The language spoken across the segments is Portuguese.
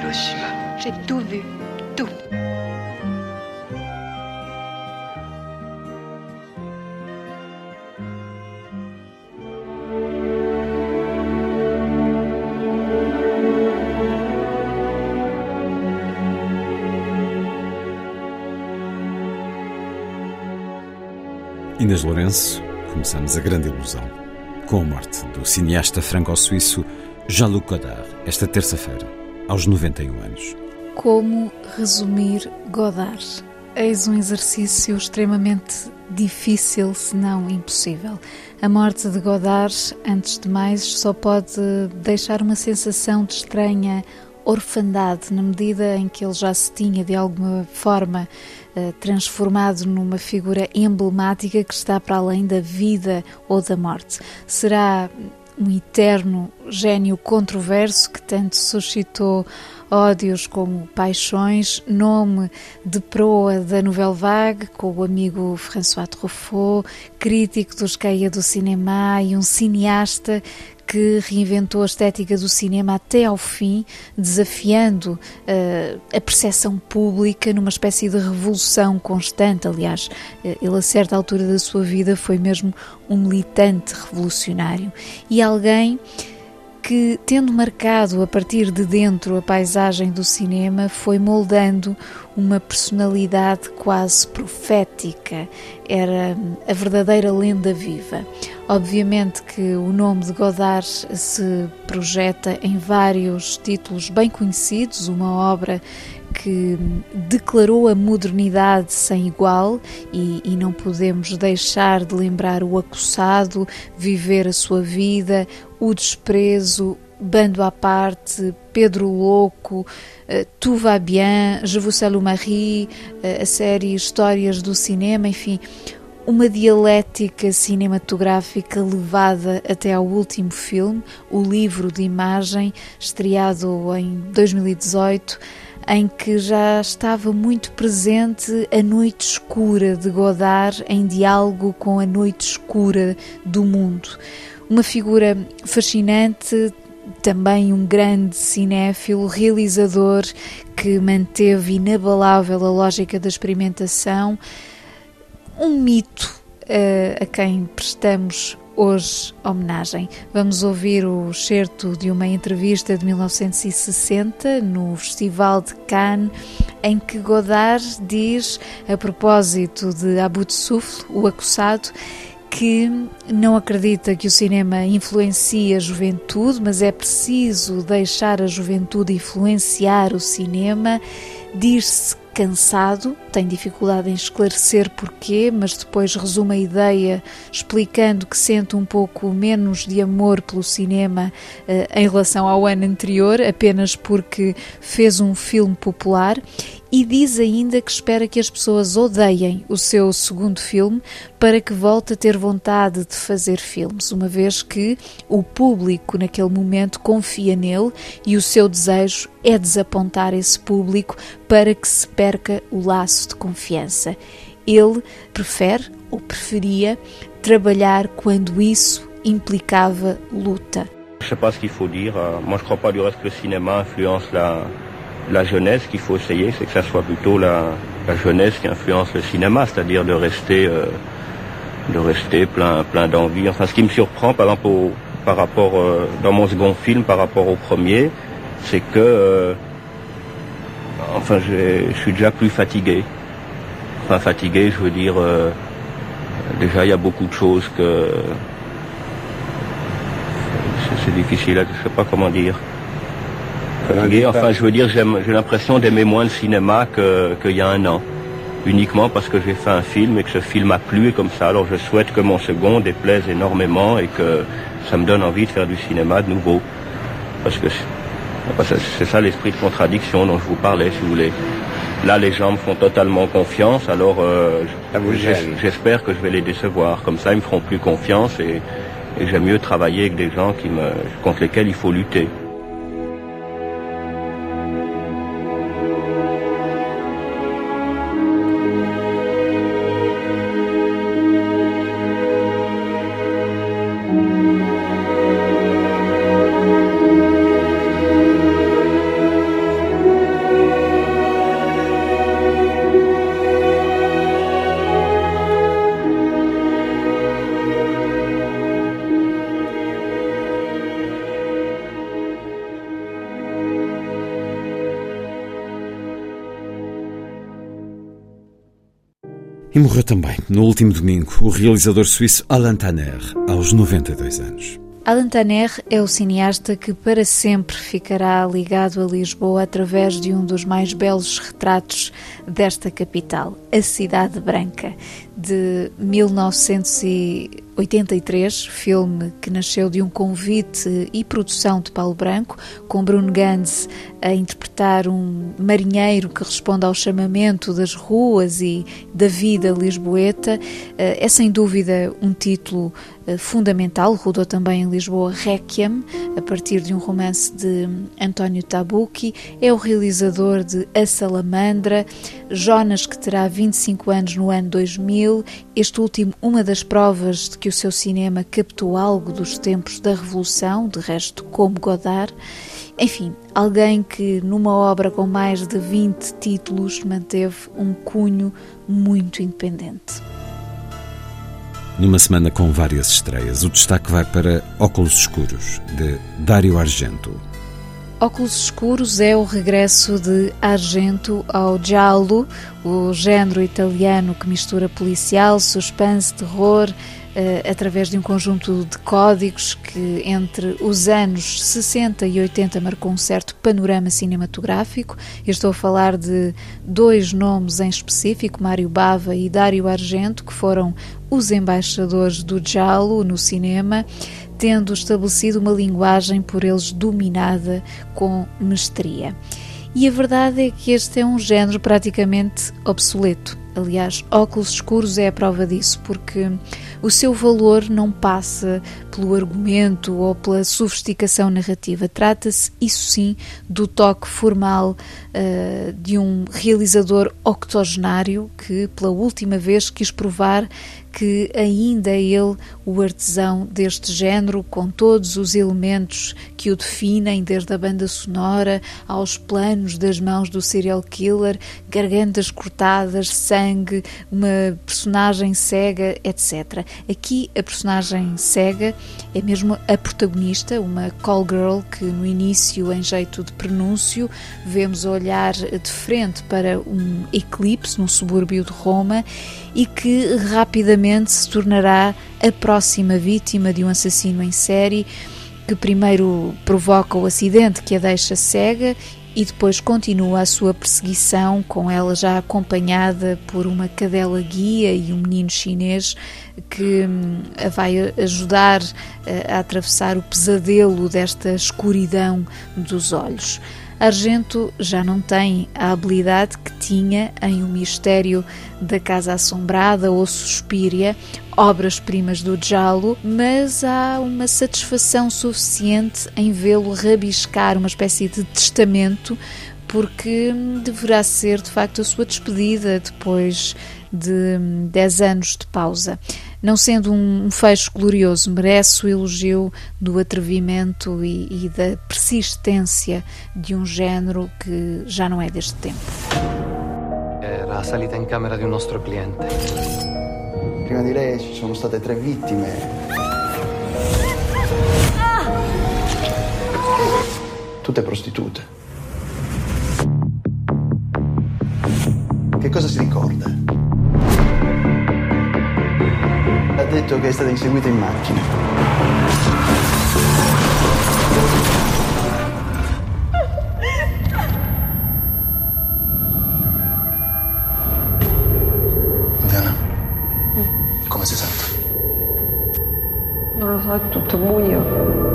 Hiroshima. J'ai tout vu. Tout. Inês Lourenço, começamos a grande ilusão com a morte do cineasta franco-suíço Jean-Luc Godard, esta terça-feira, aos 91 anos. Como resumir Godard? Eis um exercício extremamente difícil, se não impossível. A morte de Godard, antes de mais, só pode deixar uma sensação de estranha orfandade, na medida em que ele já se tinha, de alguma forma, eh, transformado numa figura emblemática que está para além da vida ou da morte. Será um eterno gênio controverso que tanto suscitou ódios como paixões, nome de proa da Nouvelle Vague, com o amigo François Truffaut, crítico dos caia do cinema e um cineasta que reinventou a estética do cinema até ao fim, desafiando uh, a percepção pública numa espécie de revolução constante. Aliás, uh, ele a certa altura da sua vida foi mesmo um militante revolucionário e alguém que, tendo marcado a partir de dentro a paisagem do cinema, foi moldando uma personalidade quase profética. Era a verdadeira lenda viva. Obviamente que o nome de Godard se projeta em vários títulos bem conhecidos, uma obra que declarou a modernidade sem igual e, e, não podemos deixar de lembrar o acossado, viver a sua vida, o desprezo, Bando à parte, Pedro Louco, Tout va bien, Je vous salue Marie, a série Histórias do Cinema, enfim, uma dialética cinematográfica levada até ao último filme, o livro de imagem, estreado em 2018 em que já estava muito presente a noite escura de Godard em diálogo com a noite escura do mundo. Uma figura fascinante, também um grande cinéfilo, realizador que manteve inabalável a lógica da experimentação, um mito uh, a quem prestamos hoje homenagem. Vamos ouvir o certo de uma entrevista de 1960 no Festival de Cannes, em que Godard diz, a propósito de Abu Souffle, o acossado, que não acredita que o cinema influencie a juventude, mas é preciso deixar a juventude influenciar o cinema. Diz-se cansado, tem dificuldade em esclarecer porquê, mas depois resume a ideia explicando que sente um pouco menos de amor pelo cinema eh, em relação ao ano anterior, apenas porque fez um filme popular e diz ainda que espera que as pessoas odeiem o seu segundo filme para que volte a ter vontade de fazer filmes, uma vez que o público naquele momento confia nele e o seu desejo é desapontar esse público para que se perca o laço de confiança. Ele prefere ou preferia trabalhar quando isso implicava luta. Je sais pas ce qu'il faut dire. Euh, Moi, je crois pas du que le cinéma influence la, la jeunesse. Qu'il faut essayer, c'est que ça soit plutôt la, jeunesse qui influence le cinéma, c'est-à-dire de rester, euh, de rester plein, plein d'envie. Enfin, ce qui me surprend, par exemple, rapport euh, dans mon second film, par rapport au premier, c'est que, euh, enfin, je suis déjà plus fatigué. Enfin, fatigué, je veux dire, déjà, il y a beaucoup de choses que c'est- difficile, je sais pas comment dire. Enfin, je veux dire, j'ai l'impression d'aimer moins le cinéma que- qu'il y a un an. uniquement parce que j'ai fait un film et que ce film a plu et comme ça. Alors je souhaite que mon second déplaise énormément et que ça me donne envie de faire du cinéma de nouveau. Parce que c'est ça l'esprit de contradiction dont je vous parlais, si vous voulez. Là, les gens me font totalement confiance, alors euh, j'espère que je vais les décevoir. Comme ça, ils me feront plus confiance et, et j'aime mieux travailler avec des gens qui me, contre lesquels il faut lutter. E morreu também, no último domingo, o realizador suíço Alain Tanner, aos 92 anos. Alain Tanner é o cineasta que para sempre ficará ligado a Lisboa através de um dos mais belos retratos desta capital, a Cidade Branca, de 1983, filme que nasceu de um convite e produção de Paulo Branco, com Bruno Gantz a interpretar um marinheiro que responde ao chamamento das ruas e da vida lisboeta. Eh, é sem dúvida um título eh, fundamental, rodou também em Lisboa Requiem, a partir de um romance de António Tabucchi, é o realizador de A Salamandra, Jonas, que terá 25 anos no ano 2000, este último, uma das provas de que o seu cinema captou algo dos tempos da Revolução, de resto, como Godard. Enfim, alguém que numa obra com mais de 20 títulos manteve um cunho muito independente. Numa semana com várias estreias, o destaque vai para Óculos Escuros, de Dario Argento. Óculos Escuros é o regresso de Argento ao giallo, o género italiano que mistura policial, suspense, terror, eh, através de um conjunto de códigos que entre os anos 60 e 80 marcou um certo panorama cinematográfico. Eu estou a falar de dois nomes em específico, Mário Bava e Dário Argento, que foram os embaixadores do giallo no cinema tendo estabelecido uma linguagem por eles dominada com mestria. E a verdade é que este é um género praticamente obsoleto. Aliás, óculos escuros é a prova disso, porque o seu valor não passa pelo argumento ou pela sofisticação narrativa. Trata-se, isso sim, do toque formal uh, de um realizador octogenário que, pela última vez, quis provar que ainda ele o artesão deste género, com todos os elementos que o definem, desde a banda sonora aos planos das mãos do serial killer, gargantas cortadas, sangue, uma personagem cega, etc. Aqui a personagem cega é mesmo a protagonista, uma call girl que no início, em jeito de prenúncio, vemos olhar de frente para um eclipse num subúrbio de Roma e que rapidamente se tornará a próxima vítima de um assassino em série que primeiro provoca o acidente que a deixa cega e depois continua a sua perseguição, com ela já acompanhada por uma cadela guia e um menino chinês que hum, a vai ajudar eh, a atravessar o pesadelo desta escuridão dos olhos. Argento já não tem a habilidade que tinha em O Mistério da Casa Assombrada ou Suspiria, obras-primas do Giallo, mas há uma satisfação suficiente em vê-lo rabiscar uma espécie de testamento, porque deverá ser de facto a sua despedida depois de 10 anos de pausa. Não sendo um fecho glorioso, merece o elogio do atrevimento e, e da persistência de um género que já não é deste tempo. Era a salita in camera di un nostro cliente. Prima di lei ci sono state tre vittime. Tutte prostitute. Che cosa si ricorda? ha detto che è stata inseguita in macchina. Diana, come si sente? Non lo so, è tutto buio.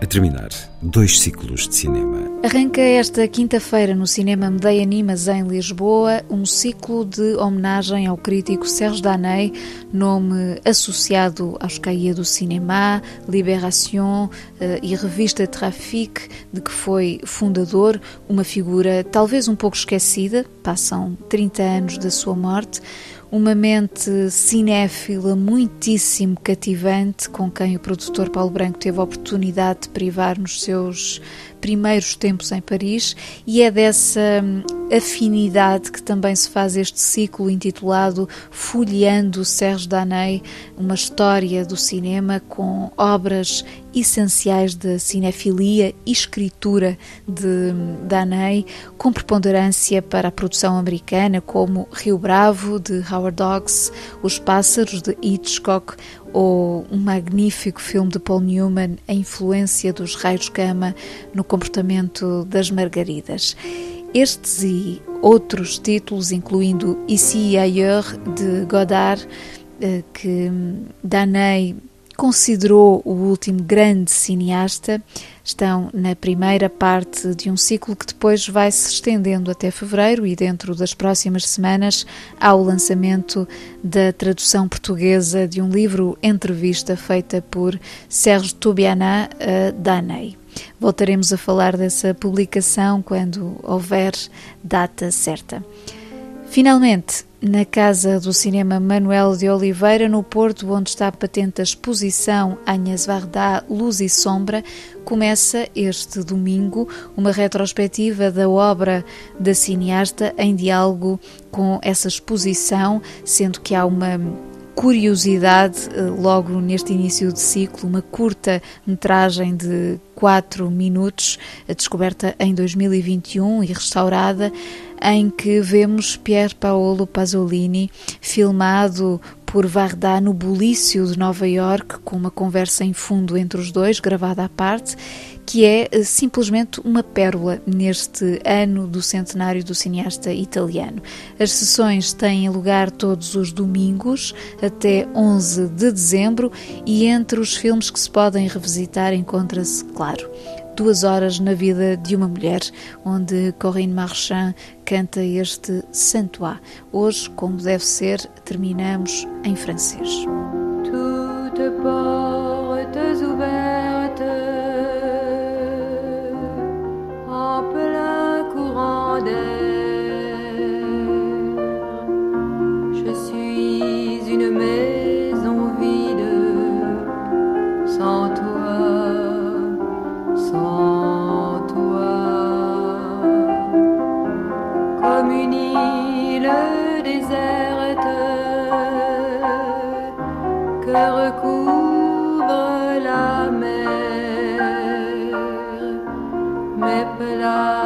A terminar, dois ciclos de cinema. Arranca esta quinta-feira no Cinema Medeia Animas em Lisboa um ciclo de homenagem ao crítico Serge Daney, nome associado aos caia do cinema, Libération eh, e revista Trafic, de que foi fundador, uma figura talvez um pouco esquecida, passam 30 anos da sua morte, uma mente cinéfila muitíssimo cativante, com quem o produtor Paulo Branco teve a oportunidade de privar nos seus primeiros tempos em Paris, e é dessa hum, afinidade que também se faz este ciclo intitulado Folheando Serge Daney, uma história do cinema com obras essenciais da cinefilia e escritura de hum, Daney, com preponderância para a produção americana, como Rio Bravo, de Howard Hawks, Os Pássaros, de Hitchcock, ou um magnífico filme de Paul Newman, A Influência dos Raios Gama no Comportamento das Margaridas. Estes e outros títulos, incluindo Ici et ailleurs, de Godard, eh, que Daney considerou o último grande cineasta, estão na primeira parte de um ciclo que depois vai se estendendo até fevereiro e dentro das próximas semanas há o lançamento da tradução portuguesa de um livro entrevista feita por Sérgio Toubiana a Danei. Voltaremos a falar dessa publicação quando houver data certa. Finalmente, na Casa do Cinema Manuel de Oliveira, no Porto, onde está patente a exposição Agnes Varda Luz e Sombra, começa este domingo uma retrospectiva da obra da cineasta em diálogo com essa exposição, sendo que há uma curiosidade eh, logo neste início de ciclo, uma curta metragem de 4 minutos, descoberta em 2021 e restaurada, em que vemos Pier Paolo Pasolini filmado por Varda no bulício de Nova York, com uma conversa em fundo entre os dois, gravada à parte, que é eh, simplesmente uma pérola neste ano do centenário do cineasta italiano. As sessões têm lugar todos os domingos até 11 de dezembro e entre os filmes que se podem revisitar encontra-se, claro, Duas Horas na Vida de uma Mulher, onde Corinne Marchand canta este Santois. Hoje, como deve ser, terminamos em francês. Déserte que recouvre la mer. Mes plages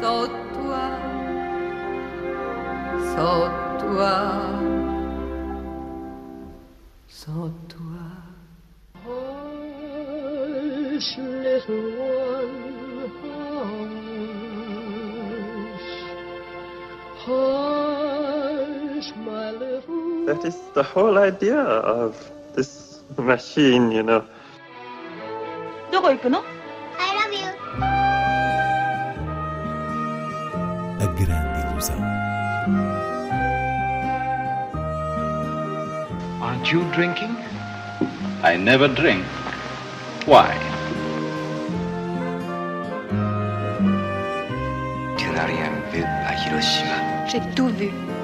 sans toi, sans toi, sans toi. Hush, little one, Hush, my little. That is the whole idea of this machine, you know. どこ行くの A grande ilusão. Aren't you drinking? I never drink. Why? Tu n'as rien vu à Hiroshima. J'ai tout vu. Tout.